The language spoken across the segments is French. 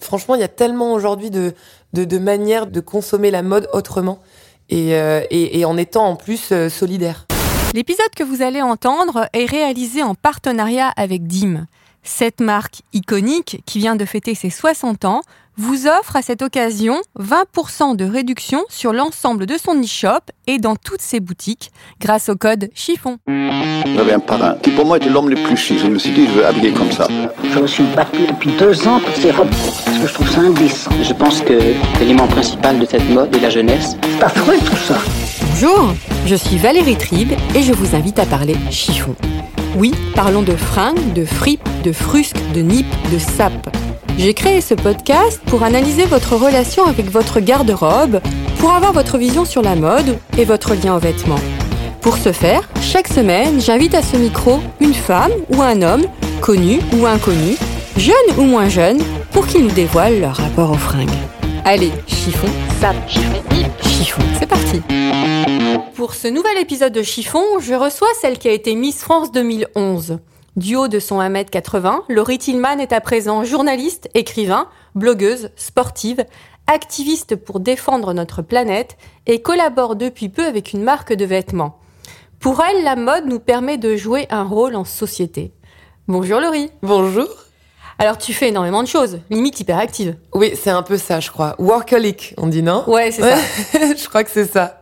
Franchement, il y a tellement aujourd'hui de, de, manières de consommer la mode autrement et, euh, en étant en plus euh, solidaire. L'épisode que vous allez entendre est réalisé en partenariat avec DIM. Cette marque iconique, qui vient de fêter ses 60 ans, vous offre à cette occasion 20% de réduction sur l'ensemble de son e-shop et dans toutes ses boutiques grâce au code chiffon. J'avais un parrain qui pour moi était l'homme le plus chic. Je me suis dit, je veux habiller comme ça. Je me suis battu depuis deux ans pour ces robes parce que je trouve ça indécent. Je pense que l'élément principal de cette mode est la jeunesse. C'est affreux tout ça. Bonjour, je suis Valérie Tribe et je vous invite à parler chiffon. Oui, parlons de fringues, de fripes, de frusques, de nippes, de sapes. J'ai créé ce podcast pour analyser votre relation avec votre garde-robe, pour avoir votre vision sur la mode et votre lien aux vêtements. Pour ce faire, chaque semaine, j'invite à ce micro une femme ou un homme, connu ou inconnu, jeune ou moins jeune, pour qu'ils nous dévoilent leur rapport aux fringues. Allez, chiffon, sap, chiffon, chiffon, c'est parti. Pour ce nouvel épisode de Chiffon, je reçois celle qui a été Miss France 2011. Du haut de son 1m80, Laurie Tillman est à présent journaliste, écrivain, blogueuse, sportive, activiste pour défendre notre planète et collabore depuis peu avec une marque de vêtements. Pour elle, la mode nous permet de jouer un rôle en société. Bonjour Laurie. Bonjour. Alors tu fais énormément de choses, limite hyperactive. Oui, c'est un peu ça, je crois. Workaholic, on dit non? Ouais, c'est ça. je crois que c'est ça.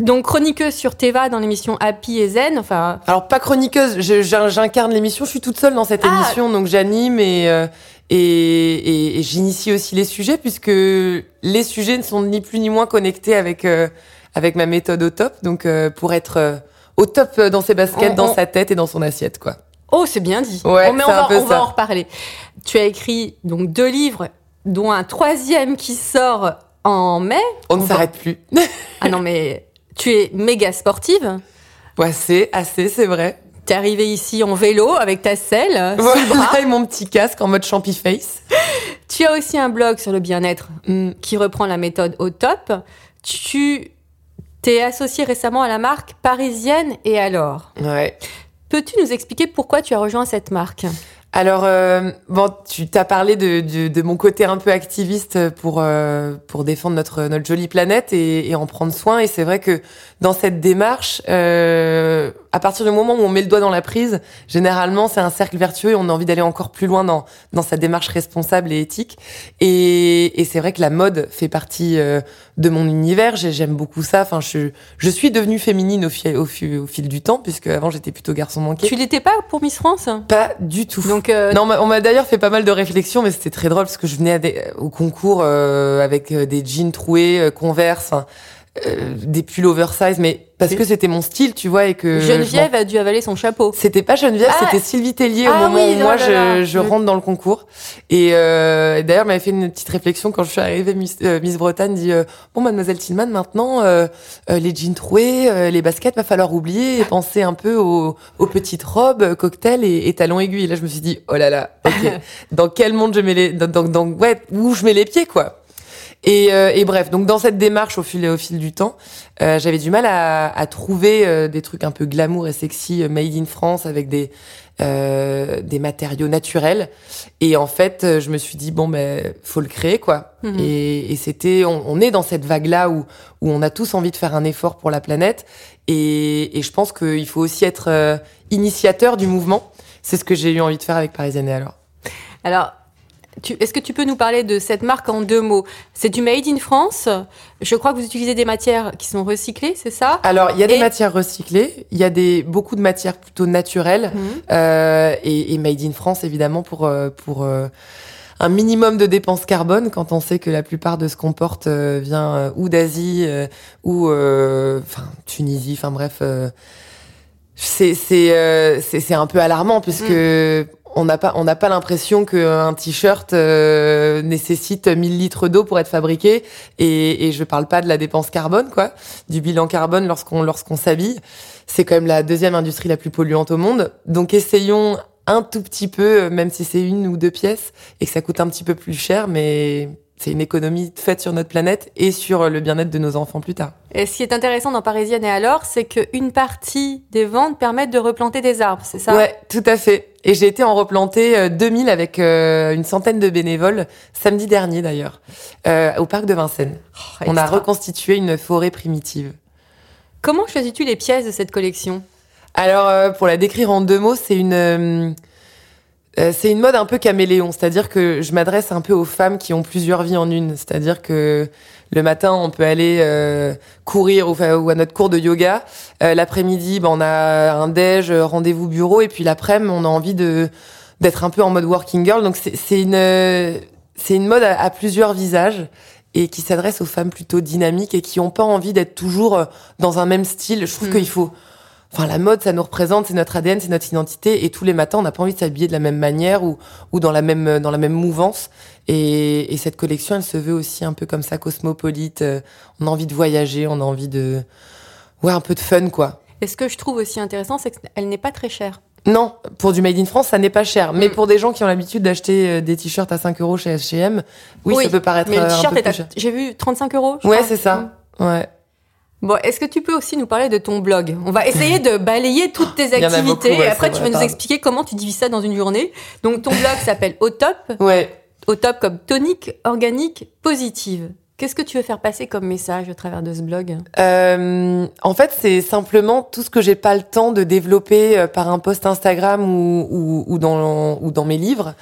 Donc chroniqueuse sur Teva dans l'émission Happy et Zen, enfin Alors pas chroniqueuse, j'incarne l'émission, je suis toute seule dans cette Ah. émission, donc j'anime et, euh, et, et, et j'initie aussi les sujets puisque les sujets ne sont ni plus ni moins connectés avec euh, avec ma méthode au top, donc euh, pour être euh, au top dans ses baskets, On- dans on- sa tête et dans son assiette, quoi. Oh, c'est bien dit. Ouais, Oh, mais on va, on va en reparler. Tu as écrit donc deux livres, dont un troisième qui sort en mai. On ne va- s'arrête plus. Ah non, mais tu es méga sportive. ouais, c'est assez, c'est vrai. T'es arrivée ici en vélo avec ta selle sous le bras. Voilà, et mon petit casque en mode champi face. Tu as aussi un blog sur le bien-être Mm. qui reprend la méthode au top. Tu t'es associée récemment à la marque parisienne et alors? Ouais. Peux-tu nous expliquer pourquoi tu as rejoint cette marque? Alors, euh, bon, tu t'as parlé de, de, de mon côté un peu activiste pour, euh, pour défendre notre, notre jolie planète et, et en prendre soin. Et c'est vrai que dans cette démarche, euh, à partir du moment où on met le doigt dans la prise, généralement, c'est un cercle vertueux et on a envie d'aller encore plus loin dans, dans sa démarche responsable et éthique. Et, et c'est vrai que la mode fait partie euh, de mon univers. J'ai- J'aime beaucoup ça. Enfin, je, je suis devenue féminine au fil, au fil, au fil du temps, puisque avant j'étais plutôt garçon manqué. Tu l'étais pas pour Miss France? Pas du tout. Donc euh, Non, on m'a- d'ailleurs fait pas mal de réflexions, mais c'était très drôle parce que je venais à des- au concours euh, avec euh, des jeans troués, euh, Converse, enfin, euh, des pulls oversize, mais parce que c'était mon style, tu vois, et que Geneviève a dû avaler son chapeau. C'était pas Geneviève, Ah. c'était Sylvie Tellier au Ah moment oui, où oh moi je, je rentre dans le concours. Et euh, d'ailleurs, elle m'avait fait une petite réflexion quand je suis arrivée. Miss, euh, Miss Bretagne dit euh, bon, Mademoiselle Tillman, maintenant euh, euh, les jeans troués, euh, les baskets, va falloir oublier et penser un peu aux, aux petites robes, cocktails et, et talons aiguilles. Et là, je me suis dit oh là là, ok, dans quel monde je mets les, dans, dans, dans- ouais, où je mets les pieds quoi? Et, euh, et bref, donc dans cette démarche au fil au fil du temps, euh, j'avais du mal à, à trouver euh, des trucs un peu glamour et sexy euh, made in France avec des euh, des matériaux naturels. Et en fait, euh, je me suis dit bon ben faut le créer quoi. Mhm. Et, et c'était on, on est dans cette vague là où où on a tous envie de faire un effort pour la planète. Et, et je pense qu'il faut aussi être euh, initiateur du mouvement. C'est ce que j'ai eu envie de faire avec Parisienne et alors. Alors, est-ce que tu peux nous parler de cette marque en deux mots? C'est du Made in France. Je crois que vous utilisez des matières qui sont recyclées, c'est ça? Alors, il y a des matières recyclées, il y a des beaucoup de matières plutôt naturelles Mhm. euh, et, et made in France évidemment pour euh, pour euh, un minimum de dépenses carbone quand on sait que la plupart de ce qu'on porte euh, vient euh, ou d'Asie ou euh, enfin Tunisie, enfin bref. euh, c'est c'est euh, c'est c'est un peu alarmant puisque on n'a pas on n'a pas l'impression qu'un t-shirt euh, nécessite 1000 litres d'eau pour être fabriqué et et je parle pas de la dépense carbone quoi, du bilan carbone lorsqu'on lorsqu'on s'habille. C'est quand même la deuxième industrie la plus polluante au monde. Donc essayons un tout petit peu euh, même si c'est une ou deux pièces et que ça coûte un petit peu plus cher mais c'est une économie faite sur notre planète et sur le bien-être de nos enfants plus tard. Et ce qui est intéressant dans Parisienne et alors, c'est qu'une partie des ventes permettent de replanter des arbres, c'est ça? Ouais, tout à fait. Et j'ai été en replanter euh, 2000 avec euh, une centaine de bénévoles, samedi dernier d'ailleurs, euh, au parc de Vincennes. On a reconstitué une forêt primitive. Comment choisis-tu les pièces de cette collection? Alors, euh, pour la décrire en deux mots, c'est une... euh, c'est une mode un peu caméléon, c'est-à-dire que je m'adresse un peu aux femmes qui ont plusieurs vies en une. C'est-à-dire que le matin, on peut aller euh, courir ou, à notre cours de yoga. Euh, L'après-midi, ben, on a un déj, euh, rendez-vous bureau, et puis l'après-midi, on a envie de d'être un peu en mode working girl. Donc c'est une euh, c'est une mode à, à plusieurs visages et qui s'adresse aux femmes plutôt dynamiques et qui ont pas envie d'être toujours euh, dans un même style. Je trouve Mm. qu'il faut Enfin, la mode, ça nous représente, c'est notre ADN, c'est notre identité, et tous les matins, on n'a pas envie de s'habiller de la même manière ou, ou dans la même dans la même mouvance. Et, et cette collection, elle se veut aussi un peu comme ça, cosmopolite. Euh, On a envie de voyager, on a envie de, ouais, un peu de fun, quoi. Et ce que je trouve aussi intéressant, c'est qu'elle n'est pas très chère. Non, pour du Made in France, ça n'est pas cher. Mais Mm. pour des gens qui ont l'habitude d'acheter euh, des t-shirts à 5 euros chez H&M, oui, Oui, ça peut paraître Mais euh, le un t-shirt peu est à, plus cher. j'ai vu 35 euros. je Ouais, c'est ça. Ouais. Bon, est-ce que tu peux aussi nous parler de ton blog? On va essayer de balayer toutes tes activités beaucoup, ouais, et après tu vas nous expliquer comment tu divises ça dans une journée. Donc ton blog s'appelle Au Top, Ouais. Au Top comme tonique, organique, positive. Qu'est-ce que tu veux faire passer comme message au travers de ce blog? Euh, en fait, c'est simplement tout ce que j'ai pas le temps de développer euh, par un post Instagram ou, ou, ou dans, ou dans mes livres.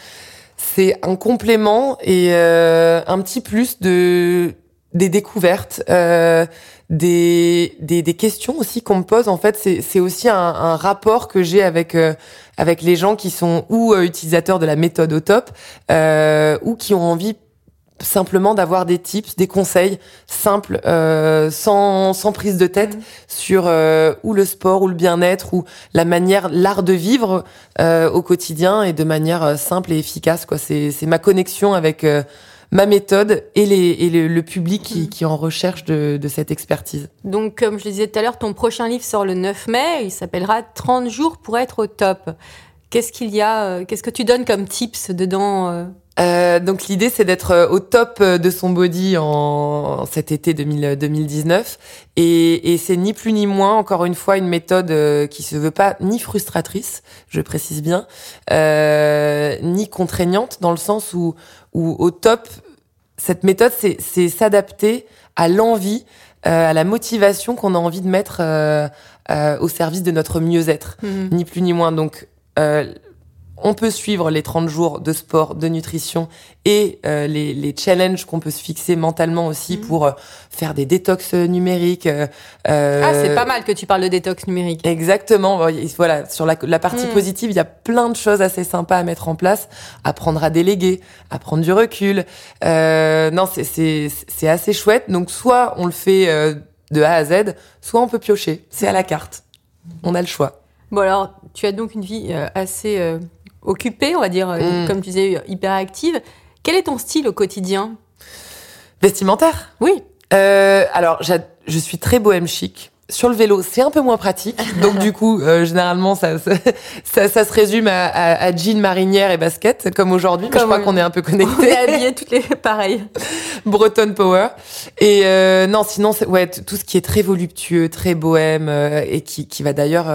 C'est un complément et euh, un petit plus de des découvertes, euh, des, des des questions aussi qu'on me pose. En fait, c'est c'est aussi un, un rapport que j'ai avec euh, avec les gens qui sont ou euh, utilisateurs de la méthode au top euh, ou qui ont envie simplement d'avoir des tips, des conseils simples, euh, sans, sans prise de tête sur euh, ou le sport ou le bien-être ou la manière, l'art de vivre euh, au quotidien et de manière euh, simple et efficace. Quoi, c'est c'est ma connexion avec euh, ma méthode et les et le, le public qui, qui est en recherche de, de cette expertise. Donc comme je le disais tout à l'heure, ton prochain livre sort le 9 mai, il s'appellera 30 jours pour être au top. Qu'est-ce qu'il y a euh, Qu'est-ce que tu donnes comme tips dedans euh Euh, donc l'idée c'est d'être euh, au top de son body en cet été 2000 2019 et, et c'est ni plus ni moins encore une fois une méthode qui se veut pas ni frustratrice, je précise bien, euh, ni contraignante dans le sens où où au top cette méthode c'est s'adapter à l'envie, euh, à la motivation qu'on a envie de mettre euh, euh, au service de notre mieux-être ni plus ni moins. Donc, euh, on peut suivre les 30 jours de sport, de nutrition et euh, les, les challenges qu'on peut se fixer mentalement aussi pour euh, faire des détox euh, numériques. euh, Ah, c'est euh, pas mal que tu parles de détox numérique. Exactement. Voilà, sur la, la partie Mm. positive, il y a plein de choses assez sympas à mettre en place, apprendre à déléguer, à prendre du recul. Euh, non, c'est c'est c'est assez chouette. Donc soit on le fait euh, de A à Z, soit on peut piocher. C'est à la carte. On a le choix. Bon alors, tu as donc une vie euh, assez euh, occupée, on va dire, euh, Mm. comme tu disais, hyper active. Quel est ton style au quotidien? Vestimentaire? Oui. Euh, alors, je suis très bohème chic. Sur le vélo, c'est un peu moins pratique. Donc, du coup, euh, généralement, ça, ça, ça, ça se résume à, à, à jean, marinière et basket, comme aujourd'hui. Je crois on- qu'on est un peu On est connectés. habillés toutes les pareilles. Breton Power. Et euh, non, sinon, ouais, tout ce qui est très voluptueux, très bohème, et qui, qui va d'ailleurs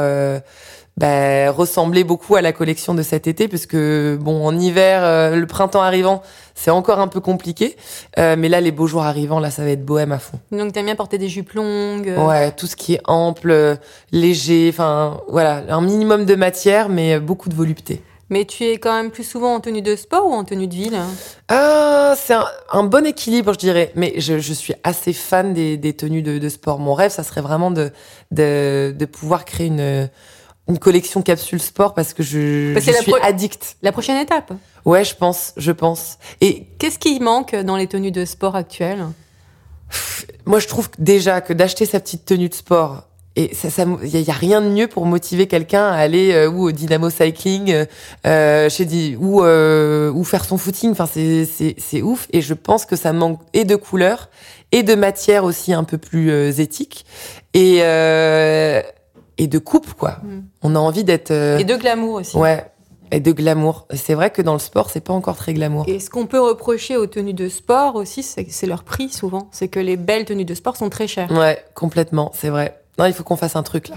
bah, ressembler beaucoup à la collection de cet été, puisque bon, en hiver, euh, le printemps arrivant, c'est encore un peu compliqué. Euh, mais là, les beaux jours arrivant, là, ça va être bohème à fond. Donc t'aimes bien porter des jupes longues. euh, Ouais, tout ce qui est ample, euh, léger, enfin voilà, un minimum de matière, mais beaucoup de volupté. Mais tu es quand même plus souvent en tenue de sport ou en tenue de ville Ah, c'est un, un bon équilibre, je dirais. Mais je, je suis assez fan des, des tenues de, de sport. Mon rêve, ça serait vraiment de, de, de pouvoir créer une, une collection capsule sport parce que je, Bah, je suis addict. La prochaine étape. Ouais, je pense, je pense. Et Qu'est-ce qui manque dans les tenues de sport actuelles? Moi, je trouve déjà que d'acheter sa petite tenue de sport. Et ça, ça, il y, a- y a rien de mieux pour motiver quelqu'un à aller euh, ou au Dynamo Cycling, euh, euh, chez ou euh, ou faire son footing. Enfin, c'est c'est c'est ouf. Et je pense que ça manque et de couleurs et de matière aussi un peu plus euh, éthique et euh, et de coupe quoi. Mm. On a envie d'être euh, Et de glamour aussi. ouais et de glamour. C'est vrai que dans le sport, c'est pas encore très glamour. Et ce qu'on peut reprocher aux tenues de sport aussi, c'est leur prix souvent. C'est que les belles tenues de sport sont très chères. Ouais, complètement, c'est vrai. Non, il faut qu'on fasse un truc là.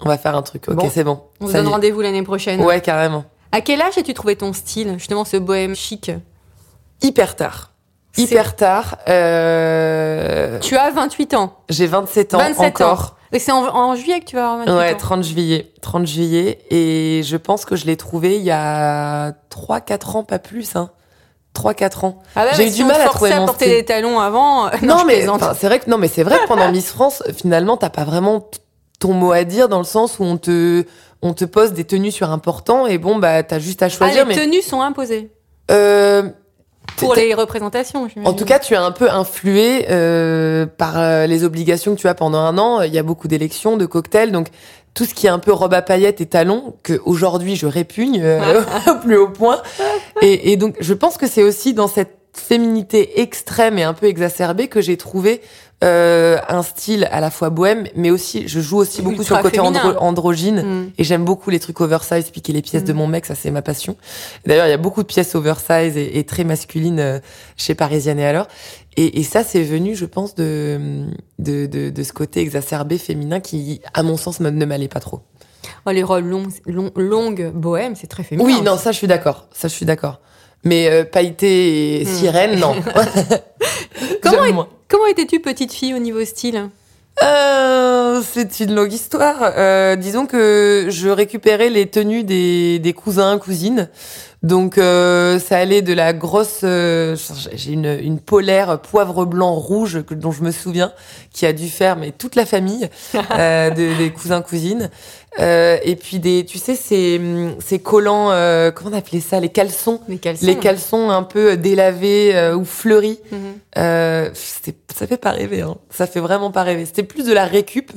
On va faire un truc. Ok, Bon. c'est bon. On se donne rendez-vous l'année prochaine. Ouais, carrément. À quel âge as-tu trouvé ton style Justement, ce bohème chic? Hyper tard. Hyper tard. Euh... Tu as 28 ans. J'ai 27 ans 27 encore. ans. Et c'est en, en juillet que tu vas avoir 28 Ouais, ans. 30 juillet. 30 juillet. Et je pense que je l'ai trouvé il y a 3-4 ans, pas plus. Hein. 3-4 ans. Ah ouais, J'ai eu si du mal à trouver à mon porter des talons avant. euh, Non, je mais c'est vrai que non, mais c'est vrai que pendant Miss France, finalement, t'as pas vraiment ton mot à dire dans le sens où on te on te pose des tenues sur important et bon bah t'as juste à Ah, choisir. les mais tenues sont imposées euh, pour les représentations. En tout cas, tu es un peu influé euh, par euh, les obligations que tu as pendant un an. Il y a beaucoup d'élections, de cocktails, donc tout ce qui est un peu robe à paillettes et talons que aujourd'hui je répugne euh, au plus haut point. Et, et donc, je pense que c'est aussi dans cette féminité extrême et un peu exacerbée que j'ai trouvé euh, un style à la fois bohème, mais aussi je joue aussi beaucoup sur le côté andro- androgyne. Mm. Et j'aime beaucoup les trucs oversize, piquer les pièces de Mm. mon mec, ça c'est ma passion. D'ailleurs, il y a beaucoup de pièces oversize et, et très masculines euh, chez Parisienne et alors. Et, et ça, c'est venu, je pense, de, de, de, de ce côté exacerbé féminin qui, à mon sens, ne m'allait pas trop. Oh, les robes longues, long- longues bohème, c'est très féminin. Oui, non, ça, je suis d'accord. Ça, je suis d'accord. Mais euh, pailleté et sirène, non. Comment. Comment étais-tu petite fille au niveau style? Euh, c'est une longue histoire. Euh, disons que je récupérais les tenues des, des cousins, cousines. Donc euh, ça allait de la grosse... euh, J'ai une, une polaire poivre blanc rouge que- dont je me souviens, qui a dû faire mais toute la famille euh, de- des cousins, cousines. Euh, et puis des, tu sais, ces, ces collants, euh, comment on appelait ça, les caleçons? Les caleçons. les caleçons un peu délavés euh, ou fleuris. Mhm. Euh, ça fait pas rêver, hein. ça fait vraiment pas rêver. C'était plus de la récup.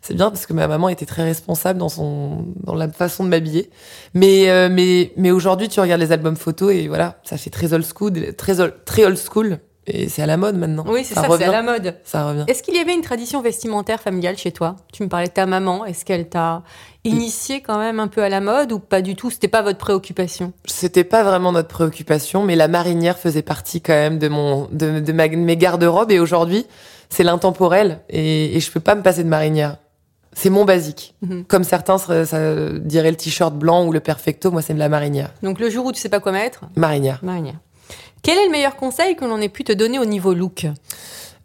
C'est bien parce que ma maman était très responsable dans son dans la façon de m'habiller. Mais euh, mais mais aujourd'hui, tu regardes les albums photos et voilà, ça fait très old school, très old, très old school. Et c'est à la mode maintenant. Oui, c'est ça, c'est à la mode. Ça revient. Est-ce qu'il y avait une tradition vestimentaire familiale chez toi? Tu me parlais de ta maman. Est-ce qu'elle t'a initié quand même un peu à la mode ou pas du tout? C'était pas votre préoccupation? C'était pas vraiment notre préoccupation, mais la marinière faisait partie quand même de mon de, de ma- mes garde-robes. Et aujourd'hui, c'est l'intemporel et, et je peux pas me passer de marinière. C'est mon basique. Mhm. Comme certains ça dirait le t-shirt blanc ou le perfecto, moi c'est de la marinière. Donc le jour où tu sais pas quoi mettre, Marinière. marinière. Quel est le meilleur conseil que l'on ait pu te donner au niveau look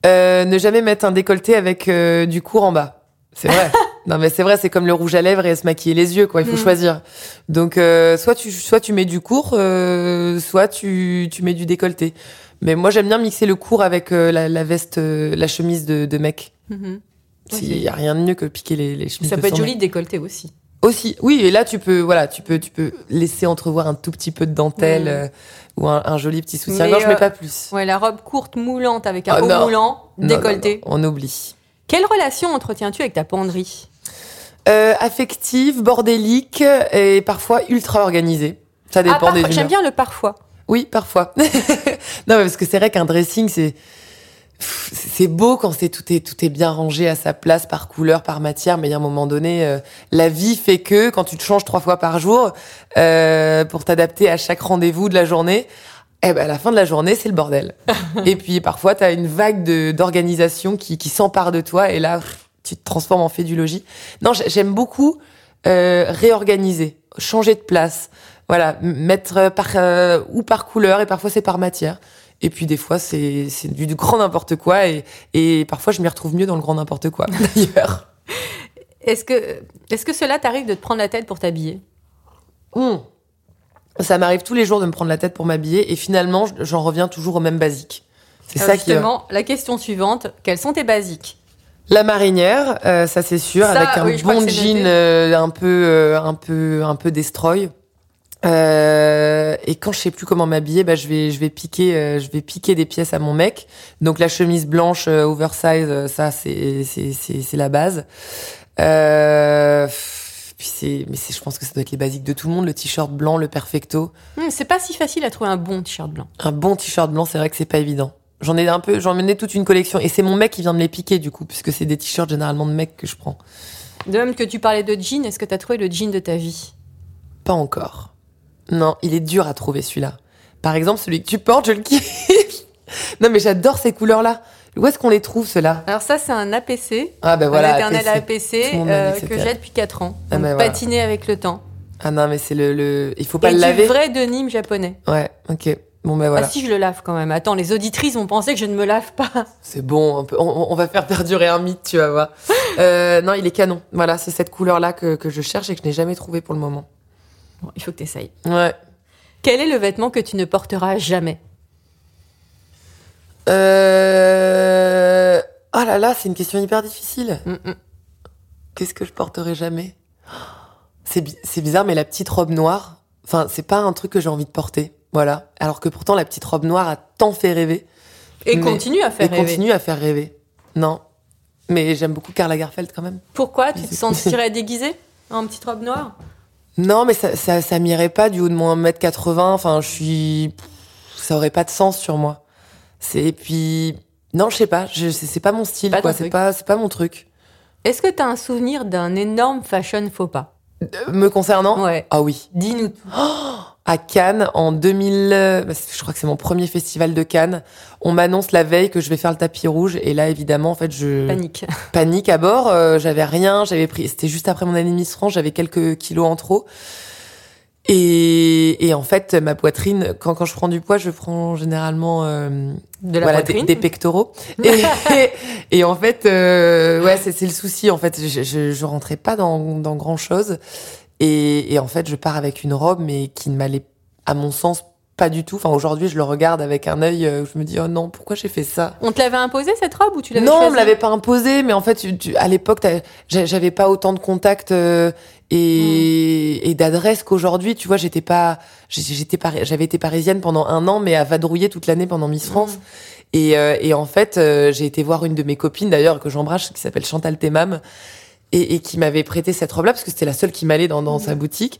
Euh, ne jamais mettre un décolleté avec euh, du court en bas. C'est vrai. non mais c'est vrai, c'est comme le rouge à lèvres et se maquiller les yeux, quoi. Il faut Mhm. choisir. Donc euh, soit tu soit tu mets du court, soit tu tu mets du décolleté. Mais moi j'aime bien mixer le court avec la, la veste, la chemise de, de mec. Mhm. Il y a rien de mieux que piquer les, les chemises. Ça peut être joli de décolleter aussi. Aussi, oui. Et là tu peux voilà, tu peux tu peux laisser entrevoir un tout petit peu de dentelle Mhm. euh, ou un, un joli petit soutien-gorge, Mais, mais, euh, pas plus. Ouais, la robe courte moulante avec un Ah, haut non. moulant, décolleté. non, non, on oublie. Quelle relation entretiens-tu avec ta penderie Euh, affective, bordélique et parfois ultra organisée. Ça Ah, dépend parfois- des J'aime bien le parfois. Oui, parfois. non, mais parce que c'est vrai qu'un dressing, c'est c'est beau quand c'est tout est tout est bien rangé à sa place par couleur, par matière. Mais à un moment donné, euh, la vie fait que quand tu te changes trois fois par jour euh, pour t'adapter à chaque rendez-vous de la journée. Eh ben, à la fin de la journée, c'est le bordel. et puis, parfois, tu as une vague de- d'organisation qui, qui s'empare de toi. Et là, tu te transformes en fait du logis. Non, j'ai- j'aime beaucoup euh, réorganiser, changer de place. Voilà, mettre par euh, ou par couleur et parfois c'est par matière. Et puis des fois c'est c'est du, du grand n'importe quoi et, et parfois je m'y retrouve mieux dans le grand n'importe quoi d'ailleurs. Est-ce que, est-ce que cela t'arrive de te prendre la tête pour t'habiller? Hum. Ça m'arrive tous les jours de me prendre la tête pour m'habiller et finalement j'en reviens toujours au même basique. C'est ça qui. euh, la question suivante, quels sont tes basiques? La marinière, euh, ça c'est sûr, Ça, avec un oui, bon jean euh, un peu, euh, un peu, un peu destroy. Euh, et quand je sais plus comment m'habiller, bah je vais, je vais piquer, euh, je vais piquer des pièces à mon mec. Donc la chemise blanche euh, oversize, euh, ça c'est, c'est, c'est, c'est la base. Euh, puis c'est, mais c'est, je pense que ça doit être les basiques de tout le monde. Le t-shirt blanc, le perfecto. Hum, c'est pas si facile à trouver un bon t-shirt blanc. Un bon t-shirt blanc, c'est vrai que c'est pas évident. J'en ai un peu, j'en menais toute une collection. Et c'est mon mec qui vient de me les piquer, du coup, puisque c'est des t-shirts généralement de mecs que je prends. De même que tu parlais de jean, est-ce que tu as trouvé le jean de ta vie? Pas encore. Non, il est dur à trouver celui-là. Par exemple, celui que tu portes, je le kiffe. non, mais j'adore ces couleurs-là. Où est-ce qu'on les trouve, ceux-là Alors ça, c'est un APC. Ah, ben voilà. un éternel APC. Euh, que j'ai depuis 4 ans. Ah, ben voilà. patiner avec le temps. Ah non, mais c'est le, le. Il faut pas Et le du laver. vrai denim japonais. Ouais, ok. Bon, ben voilà. Ah si, je le lave quand même. Attends, les auditrices vont penser que je ne me lave pas. C'est bon, on, peut- on- on va faire perdurer un mythe, tu vas voir. Euh, non, il est canon. Voilà, c'est cette couleur-là que, que je cherche et que je n'ai jamais trouvé pour le moment. Bon, il faut que tu essayes. Ouais. Quel est le vêtement que tu ne porteras jamais? Euh... Oh là là, c'est une question hyper difficile. Hum, hum. Qu'est-ce que je porterai jamais? C'est bi- c'est bizarre, mais la petite robe noire, enfin, c'est pas un truc que j'ai envie de porter. Voilà. Alors que pourtant, la petite robe noire a tant fait rêver. Et Mais- continue à faire et rêver. continue à faire rêver. Non. Mais j'aime beaucoup Karl Lagerfeld quand même. Pourquoi? Tu te sentirais déguisée en petite robe noire? Non, mais ça, ça, ça m'irait pas du haut de mon 1m80. Enfin, je suis. Ça aurait pas de sens sur moi. C'est. Et puis. Non, je sais pas. Je... C'est pas mon style, Pas quoi. C'est pas, c'est pas mon truc. Est-ce que tu as un souvenir d'un énorme fashion faux pas? Euh, Me concernant? Ouais. Ah oui. Dis-nous tout. À Cannes, en 2000. euh, bah, Je crois que c'est mon premier festival de Cannes. On m'annonce la veille que je vais faire le tapis rouge. Et là, évidemment, en fait, je. Panique. panique à bord. euh, j'avais rien, j'avais pris. C'était juste après mon année de Miss France, j'avais quelques kilos en trop. Et, et en fait, ma poitrine, quand, quand je prends du poids, je prends généralement euh, De la voilà, des, poitrine des pectoraux. Et, et en fait, euh, ouais, c'est c'est le souci. En fait, je, je, je rentrais pas dans, dans grand chose. Et, et en fait, je pars avec une robe, mais qui ne m'allait, à mon sens, pas du tout. Enfin, aujourd'hui, je le regarde avec un œil où je me dis, oh non, pourquoi j'ai fait ça? On te l'avait imposé cette robe ou tu l'avais non, on choisie? me l'avait pas imposé, mais en fait, tu- tu- à l'époque, j'avais pas autant de contacts euh, et, et d'adresses qu'aujourd'hui. Tu vois, j'étais pas, j'étais j'avais été parisienne pendant un an, mais à vadrouiller toute l'année pendant Miss France. Et, euh, et en fait, euh, j'ai été voir une de mes copines d'ailleurs que j'embrasse, qui s'appelle Chantal Temam, et, et qui m'avait prêté cette robe-là parce que c'était la seule qui m'allait dans, dans sa boutique.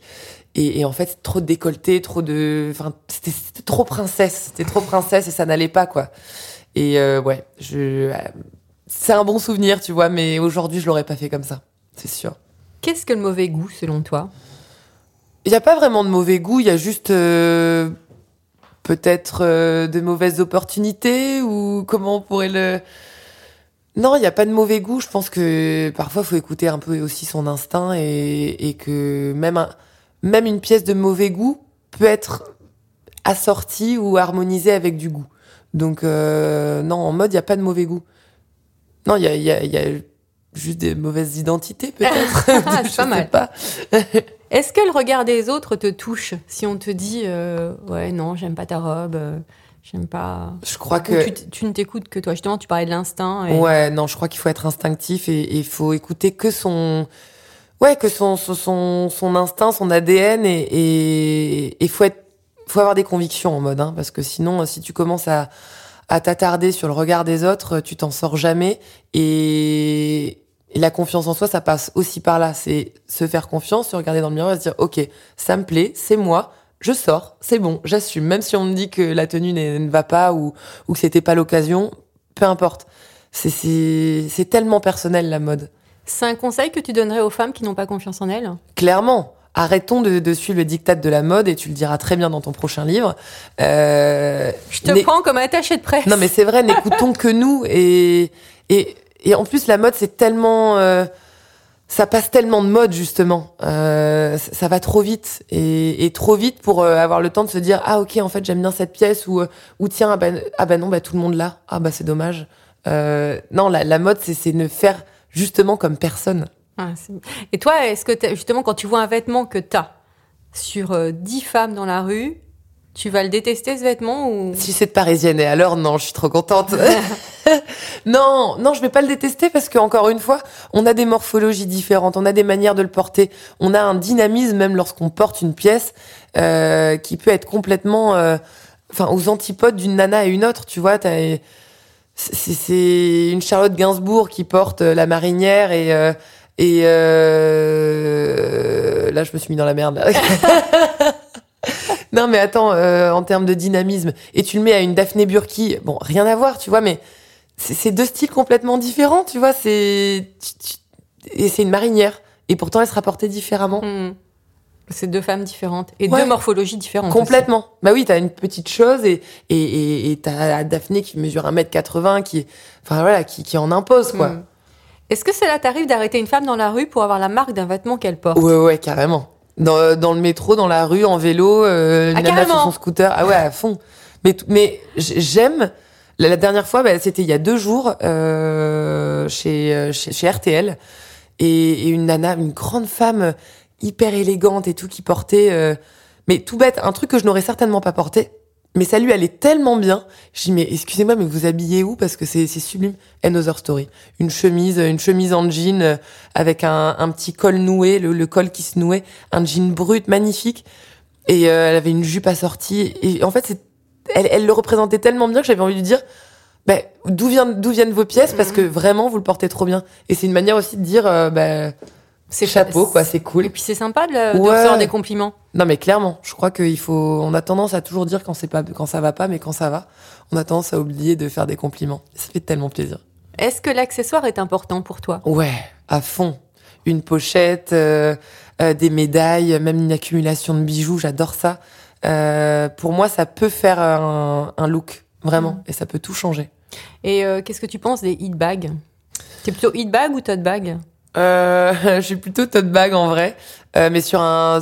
Et, et en fait, trop de décolleté, trop de, enfin, c'était trop princesse, c'était trop princesse et ça n'allait pas quoi. Et euh, ouais, je, euh, c'est un bon souvenir, tu vois, mais aujourd'hui, je l'aurais pas fait comme ça, c'est sûr. Qu'est-ce que le mauvais goût selon toi? Il n'y a pas vraiment de mauvais goût, il y a juste euh, peut-être de mauvaises opportunités ou comment on pourrait le... Non, il n'y a pas de mauvais goût. Je pense que parfois, il faut écouter un peu aussi son instinct et, et que même, un- même une pièce de mauvais goût peut être assortie ou harmonisée avec du goût. Donc, euh, non, en mode, il n'y a pas de mauvais goût. Non, il y a, il y a- il y a juste des mauvaises identités, peut-être. C'est Je pas sais mal. pas. Est-ce que le regard des autres te touche? Si on te dit euh, ouais non j'aime pas ta robe, euh, j'aime pas. Je crois Ou que... tu, ne t'écoutes que toi. Justement, tu parlais de l'instinct. et- Ouais, non, je crois qu'il faut être instinctif et il faut écouter que son, ouais, que son son son, son instinct, son ADN et et il faut être, faut avoir des convictions en mode, hein, parce que sinon, si tu commences à à t'attarder sur le regard des autres, tu t'en sors jamais et et la confiance en soi, ça passe aussi par là. C'est se faire confiance, se regarder dans le miroir et se dire, OK, ça me plaît, c'est moi, je sors, c'est bon, j'assume. Même si on me dit que la tenue ne va pas ou, ou que c'était pas l'occasion, peu importe. C'est- tellement personnel, la mode. C'est un conseil que tu donnerais aux femmes qui n'ont pas confiance en elles? Clairement. Arrêtons de, de suivre le dictat de la mode et tu le diras très bien dans ton prochain livre. Euh, Je te prends comme attaché de presse. Non, mais c'est vrai, n'écoutons que nous. Et, et, et en plus, la mode, c'est tellement. euh, ça passe tellement de mode, justement. Euh, ça, va trop vite. Et, et trop vite pour euh, avoir le temps de se dire Ah, ok, en fait, j'aime bien cette pièce. Ou, euh, ou tiens, ah bah, ah bah non, bah, tout le monde l'a. Ah, bah, c'est dommage. Euh, non, la, la mode, c'est c'est ne faire justement comme personne. Ah, Et toi, est-ce que justement quand tu vois un vêtement que t'as sur euh, 10 femmes dans la rue, Tu vas le détester ce vêtement ou? Si cette parisienne est alors, non, je suis trop contente. non, non, je vais pas le détester parce que encore une fois, on a des morphologies différentes, on a des manières de le porter, on a un dynamisme même lorsqu'on porte une pièce euh, qui peut être complètement, euh, enfin, aux antipodes d'une nana et une autre. Tu vois, t'as- c'est c'est une Charlotte Gainsbourg qui porte euh, la marinière et euh, et euh, là, je me suis mis dans la merde. Non mais attends, euh, en termes de dynamisme, et tu le mets à une Daphné Burki, bon, rien à voir, tu vois, mais c'est deux styles complètement différents, tu vois, c'est... Et c'est une marinière, et pourtant elle sera portée différemment. Hmm. C'est deux femmes différentes et Ouais. deux morphologies différentes. Complètement. Bah oui, t'as une petite chose, et, et, et, t'as Daphné qui mesure 1m80, qui, enfin voilà, qui, qui en impose, quoi. Hmm. Est-ce que cela t'arrive d'arrêter une femme dans la rue pour avoir la marque d'un vêtement qu'elle porte? Ouais, ouais, carrément. Dans, dans le métro, dans la rue, en vélo, euh, une Ah, nana sur son scooter. Ah ouais, à fond. Mais, mais j'aime. La, la dernière fois, bah, c'était il y a deux jours euh, chez, euh, chez, chez RTL. Et, et une nana, une grande femme euh, hyper élégante et tout, qui portait... euh, mais tout bête, un truc que je n'aurais certainement pas porté. Mais ça lui allait tellement bien. Je dis, mais excusez-moi, mais vous habillez où? Parce que c'est sublime. Another Story. Une chemise, une chemise en jean euh, avec un, un petit col noué, le, le col qui se nouait, un jean brut magnifique. Et euh, elle avait une jupe assortie. Et en fait, elle, elle le représentait tellement bien que j'avais envie de lui dire, bah, d'où viennent, d'où viennent vos pièces? Parce que vraiment, vous le portez trop bien. Et c'est une manière aussi de dire, euh, bah, c'est chapeau, quoi, c'est cool. Et puis c'est sympa de, de Ouais. recevoir des compliments. Non, mais clairement, je crois qu'il faut. On a tendance à toujours dire quand c'est pas, quand ça va pas, mais quand ça va, on a tendance à oublier de faire des compliments. Ça fait tellement plaisir. Est-ce que l'accessoire est important pour toi? Ouais, à fond. Une pochette, euh, euh, des médailles, même une accumulation de bijoux, j'adore ça. Euh, pour moi, ça peut faire un, un look, vraiment, et ça peut tout changer. Et qu'est-ce que tu penses des hit bags T'es plutôt hit bag ou tote bag? Euh, je suis plutôt tote bag en vrai, Euh, mais sur un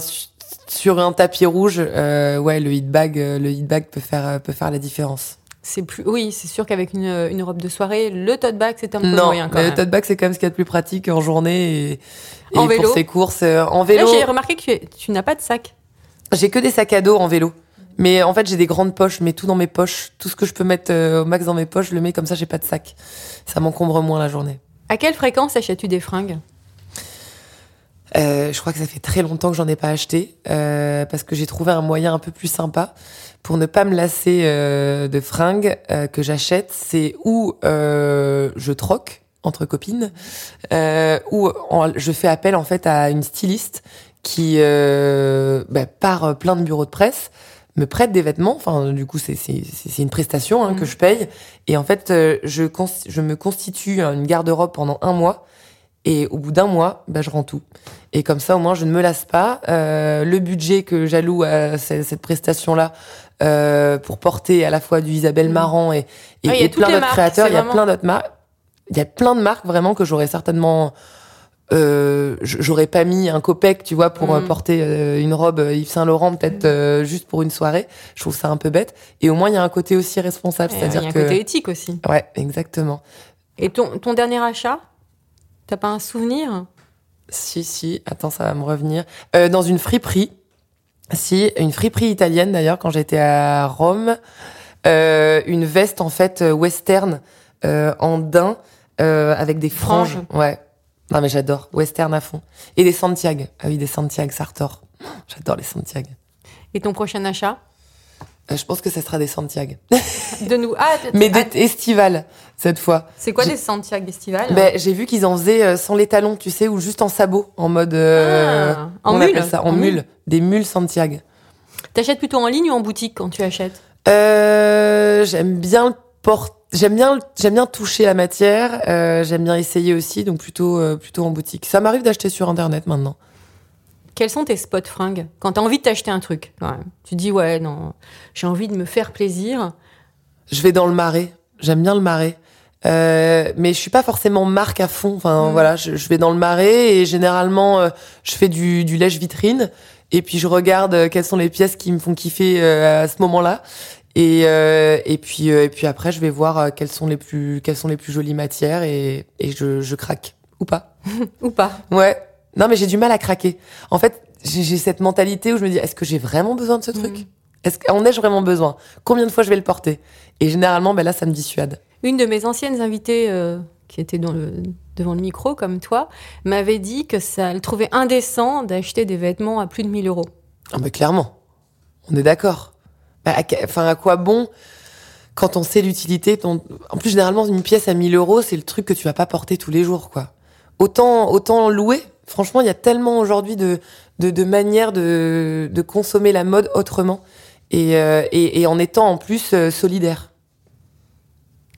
sur un tapis rouge, euh, ouais, le hit bag, euh, le hit bag peut faire peut faire la différence. C'est plus, oui, c'est sûr qu'avec une, une robe de soirée, le tote bag c'est un peu Non, moyen quand mais même. le tote bag c'est quand même ce qu'il y a de plus pratique en journée et, et En vélo pour ses courses euh, en vélo. j'ai remarqué que tu, n'as pas de sac. J'ai que des sacs à dos en vélo. Mais en fait, j'ai des grandes poches, je mets tout dans mes poches. Tout ce que je peux mettre euh, au max dans mes poches, je le mets comme ça, j'ai pas de sac. Ça m'encombre moins la journée. À quelle fréquence achètes-tu des fringues? Euh, je crois que ça fait très longtemps que j'en ai pas acheté euh, parce que j'ai trouvé un moyen un peu plus sympa pour ne pas me lasser euh, de fringues que j'achète. C'est où je troque entre copines, ou je fais appel en fait à une styliste qui bah, par plein de bureaux de presse me prête des vêtements. Enfin, du coup, c'est c'est c'est- c'est une prestation hein, Mhm. que je paye. Et en fait, euh, je je me constitue une garde-robe pendant un mois. Et au bout d'un mois, bah, je rends tout. Et comme ça, au moins, je ne me lasse pas. Euh, le budget que j'alloue à ce- cette prestation-là euh, pour porter à la fois du Isabelle Marant et, et, Ah, plein d'autres créateurs, il y a vraiment- plein d'autres marques. Il y a plein de marques vraiment que j'aurais certainement. Euh, j'aurais pas mis un copec, tu vois, pour euh, Mm. porter euh, une robe euh, Yves Saint Laurent, peut-être euh, juste pour une soirée. Je trouve ça un peu bête. Et au moins, il y a un côté aussi responsable, Et, euh, Il y a c'est-à-dire un que. côté éthique aussi. Ouais, exactement. Et ton, ton dernier achat? T'as pas un souvenir? Si, si, attends, ça va me revenir. Euh, dans une friperie. Si, une friperie italienne d'ailleurs, quand j'étais à Rome. Euh, une veste en fait western euh, en daim euh, avec des franges. Franges. Ouais. Non mais j'adore, western à fond. Et des Santiago. Ah oui, des Santiago Sartor. J'adore les Santiago. Et ton prochain achat? Euh, je pense que ça sera des Santiago. De nous. Ah, Mais ah, des estivales cette fois. c'est quoi des Santiago estivales? Ben, j'ai vu qu'ils en faisaient euh, sans les talons, tu sais, ou juste en sabot, en mode. euh, Ah, en on mule. ça? En En mule. mule. Des mules Santiago. T'achètes plutôt en ligne ou en boutique quand tu achètes? Euh, j'aime bien le port- J'aime bien, j'aime bien toucher la matière. euh, j'aime bien essayer aussi, donc plutôt, euh, plutôt en boutique. Ça m'arrive d'acheter sur internet maintenant. Quels sont tes spots fringues? Quand t'as envie de t'acheter un truc. Tu dis, ouais, non, j'ai envie de me faire plaisir. Je vais dans le marais. J'aime bien le marais. Euh, mais je suis pas forcément marque à fond. Enfin Mm. voilà, je, je vais dans le marais et généralement je fais du, du lèche vitrine et puis je regarde quelles sont les pièces qui me font kiffer à ce moment-là. Et, euh, et puis euh, et puis après je vais voir euh, quelles sont les plus quelles sont les plus jolies matières et, et je, je craque ou pas. Ou pas Ouais. Non, mais j'ai du mal à craquer. En fait, j'ai j'ai cette mentalité où je me dis, est-ce que j'ai vraiment besoin de ce truc Mm. Est-ce qu'en ai-je vraiment besoin? Combien de fois je vais le porter? Et généralement, ben là, ça me dissuade. Une de mes anciennes invitées euh, qui était dans le, devant le micro, comme toi, m'avait dit que ça elle trouvait indécent d'acheter des vêtements à plus de 1000 euros. Ah bah clairement, on est d'accord. Bah, à Enfin, à quoi bon quand on sait l'utilité ton- En plus, généralement, une pièce à 1000 euros, c'est le truc que tu vas pas porter tous les jours, quoi. Autant, autant louer. Franchement, il y a tellement aujourd'hui de, de, de manières de, de consommer la mode autrement et, euh, et, et en étant en plus euh, solidaire.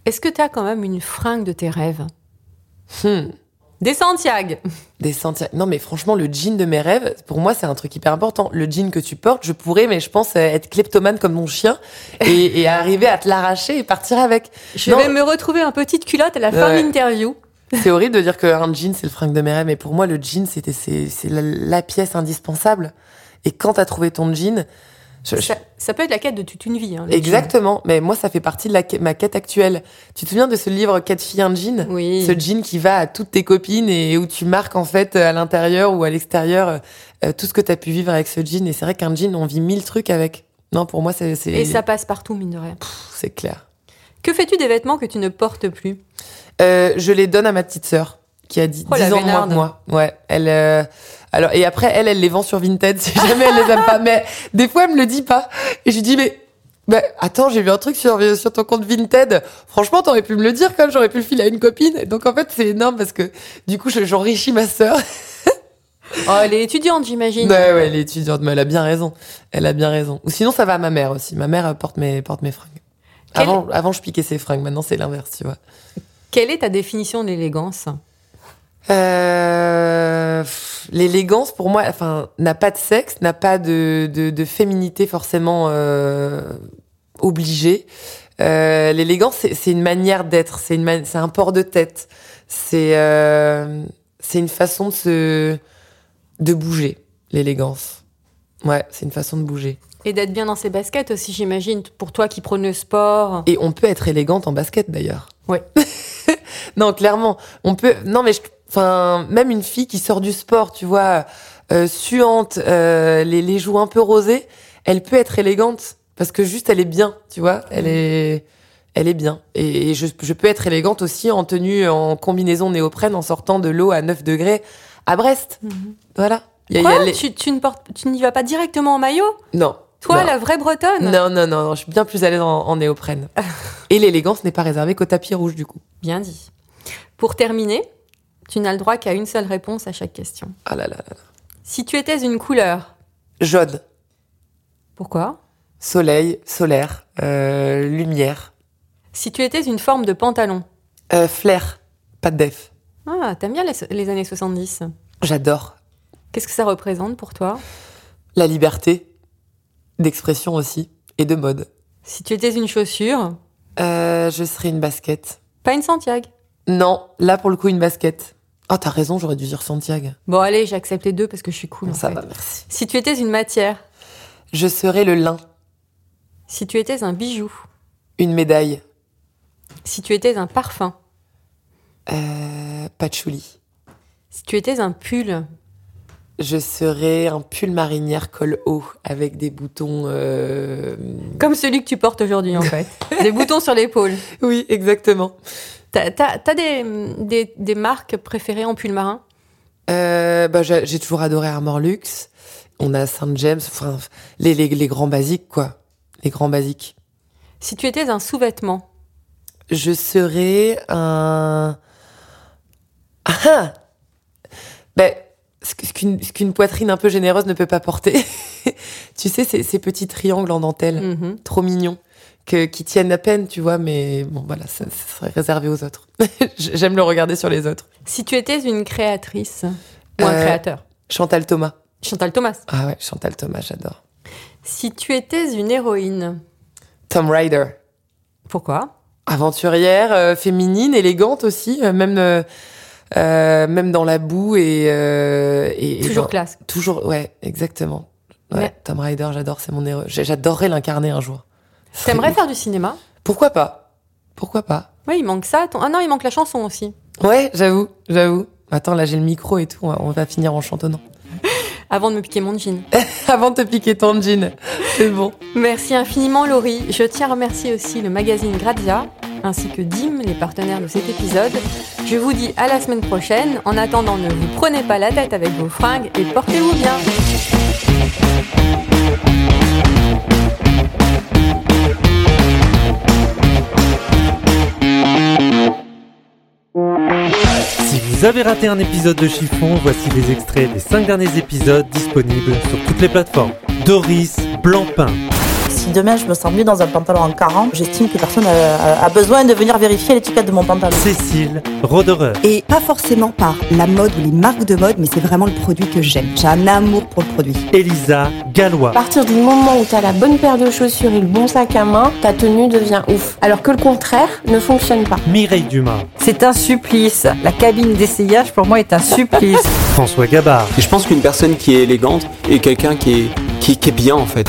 Est-ce que tu as quand même une fringue de tes rêves? Hmm. Des Santiago Des centaines. Non, mais franchement, le jean de mes rêves, pour moi, c'est un truc hyper important. Le jean que tu portes, je pourrais, mais je pense, euh, être kleptomane comme mon chien et, et arriver à te l'arracher et partir avec. Je Non. vais me retrouver en petite culotte à la fin Ouais. de l'interview. C'est horrible de dire qu'un jean, c'est le fringue de mes rêves, mais pour moi, le jean, c'était, c'est, c'est la, la pièce indispensable. Et quand t'as trouvé ton jean, je- Ça, ça peut être la quête de toute une vie. hein, exactement. Mais moi, ça fait partie de la, ma quête actuelle. Tu te souviens de ce livre Quatre filles, un jean? Oui. Ce jean qui va à toutes tes copines et où tu marques en fait à l'intérieur ou à l'extérieur euh, tout ce que tu as pu vivre avec ce jean. Et c'est vrai qu'un jean, on vit mille trucs avec. Non, pour moi, c'est, c'est, Et ça passe partout, mine de rien. c'est clair. Que fais-tu des vêtements que tu ne portes plus? Euh, je les donne à ma petite sœur qui a 10, Oh, la ans de moins que moi. Ouais, elle. euh, Alors et après elle, elle les vend sur Vinted si jamais elle les aime pas. Mais des fois elle me le dit pas et je lui dis mais. Bah, attends, j'ai vu un truc sur, sur ton compte Vinted. Franchement, t'aurais pu me le dire, comme j'aurais pu le filer à une copine. Donc, en fait, c'est énorme parce que, du coup, je- j'enrichis ma sœur. Oh, elle est étudiante, j'imagine. Ouais, ouais, elle est étudiante, mais elle a bien raison. Elle a bien raison. Ou sinon, ça va à ma mère aussi. Ma mère euh, porte mes, porte mes fringues. Quel- Avant, avant, je piquais ses fringues. Maintenant, c'est l'inverse, tu vois. Quelle est ta définition de l'élégance Euh, L'élégance, pour moi, enfin, n'a pas de sexe, n'a pas de, de, de féminité forcément euh, obligée. Euh, L'élégance, c'est c'est une manière d'être, c'est une c'est un port de tête, c'est euh, c'est une façon de se de bouger. L'élégance, ouais, c'est une façon de bouger. Et d'être bien dans ses baskets aussi, j'imagine, pour toi qui prône le sport. Et on peut être élégante en basket d'ailleurs. Ouais. non, clairement, on peut. Non, mais je- enfin, même une fille qui sort du sport, tu vois, euh, suante, euh, les, les joues un peu rosées, elle peut être élégante parce que juste elle est bien, tu vois, elle est, elle est bien. Et, et je, je peux être élégante aussi en tenue, en combinaison néoprène, en sortant de l'eau à 9 degrés à Brest. Voilà. Il y a- il y a Quoi les- tu, tu ne portes, tu n'y vas pas directement en maillot? Non. Toi, non. la vraie bretonne? Non, non, non, non, je suis bien plus à l'aise en, en néoprène. Et l'élégance n'est pas réservée qu'au tapis rouge, du coup. Bien dit. Pour terminer, tu n'as le droit qu'à une seule réponse à chaque question. Ah là là là là. Si tu étais une couleur, Jaune, pourquoi? Soleil, solaire, euh, lumière, Si tu étais une forme de pantalon, euh, flair, pas de def. ah, t'aimes bien les, les années 70. J'adore. Qu'est-ce que ça représente pour toi? La liberté d'expression aussi et de mode. Si tu étais une chaussure, Euh, je serais une basket. pas une Santiago. Non, là pour le coup une basket. Oh, t'as raison, j'aurais dû dire Santiago. Bon, allez, j'accepte les deux parce que je suis cool. en Ça fait. va, merci. Si tu étais une matière, Je serais le lin, si tu étais un bijou, une médaille, si tu étais un parfum, euh, patchouli. si tu étais un pull, Je serais un pull marinière col haut avec des boutons. euh, comme celui que tu portes aujourd'hui en fait, des boutons sur l'épaule. Oui, exactement. T'as t'as- t'as des, des, des marques préférées en pull marin? Euh, bah, j'ai j'ai toujours adoré Armor Luxe. On a Saint James, enfin les, les, les grands basiques quoi, les grands basiques. Si tu étais un sous-vêtement, Je serais un. Ah ah Ben, ce qu'une ce qu'une poitrine un peu généreuse ne peut pas porter. tu sais, ces, ces petits triangles en dentelle, Mhm. trop mignons, que, qui tiennent à peine, tu vois, mais bon, voilà, ça, ça serait réservé aux autres. J'aime le regarder sur les autres. si tu étais une créatrice ou un Euh, créateur, Chantal Thomas. Chantal Thomas. Ah ouais, Chantal Thomas, j'adore. Si tu étais une héroïne, Tom Ryder. pourquoi? Aventurière, euh, féminine, élégante aussi, euh, même euh, même dans la boue et, euh, et et Toujours classe. toujours ouais exactement. Ouais, Mais- Tom Ryder, j'adore, c'est mon héros. J'adorerais l'incarner un jour. T'aimerais faire du cinéma? Pourquoi pas? Pourquoi pas? Oui, il manque ça. ton- Ah non, il manque la chanson aussi. Ouais, j'avoue, j'avoue. Attends, là j'ai le micro et tout, on va, on va finir en chantonnant. avant de me piquer mon jean. Avant de te piquer ton jean. C'est bon. Merci infiniment Laurie. Je tiens à remercier aussi le magazine Grazia ainsi que Dim, les partenaires de cet épisode. Je vous dis à la semaine prochaine. En attendant, ne vous prenez pas la tête avec vos fringues et portez-vous bien. Vous avez raté un épisode de Chiffon, voici les extraits des 5 derniers épisodes disponibles sur toutes les plateformes. Doris Blancpain, Si demain je me sens mieux dans un pantalon en 40, j'estime que personne a, a besoin de venir vérifier l'étiquette de mon pantalon. Cécile Roderer, Et pas forcément par la mode ou les marques de mode, mais c'est vraiment le produit que j'aime. J'ai un amour pour le produit. Elisa Gallois, À partir du moment où tu as la bonne paire de chaussures et le bon sac à main, ta tenue devient ouf. Alors que le contraire ne fonctionne pas. Mireille Dumas, C'est un supplice. La cabine d'essayage pour moi est un supplice. François Gabard, Et je pense qu'une personne qui est élégante est quelqu'un qui est, qui, qui est bien en fait.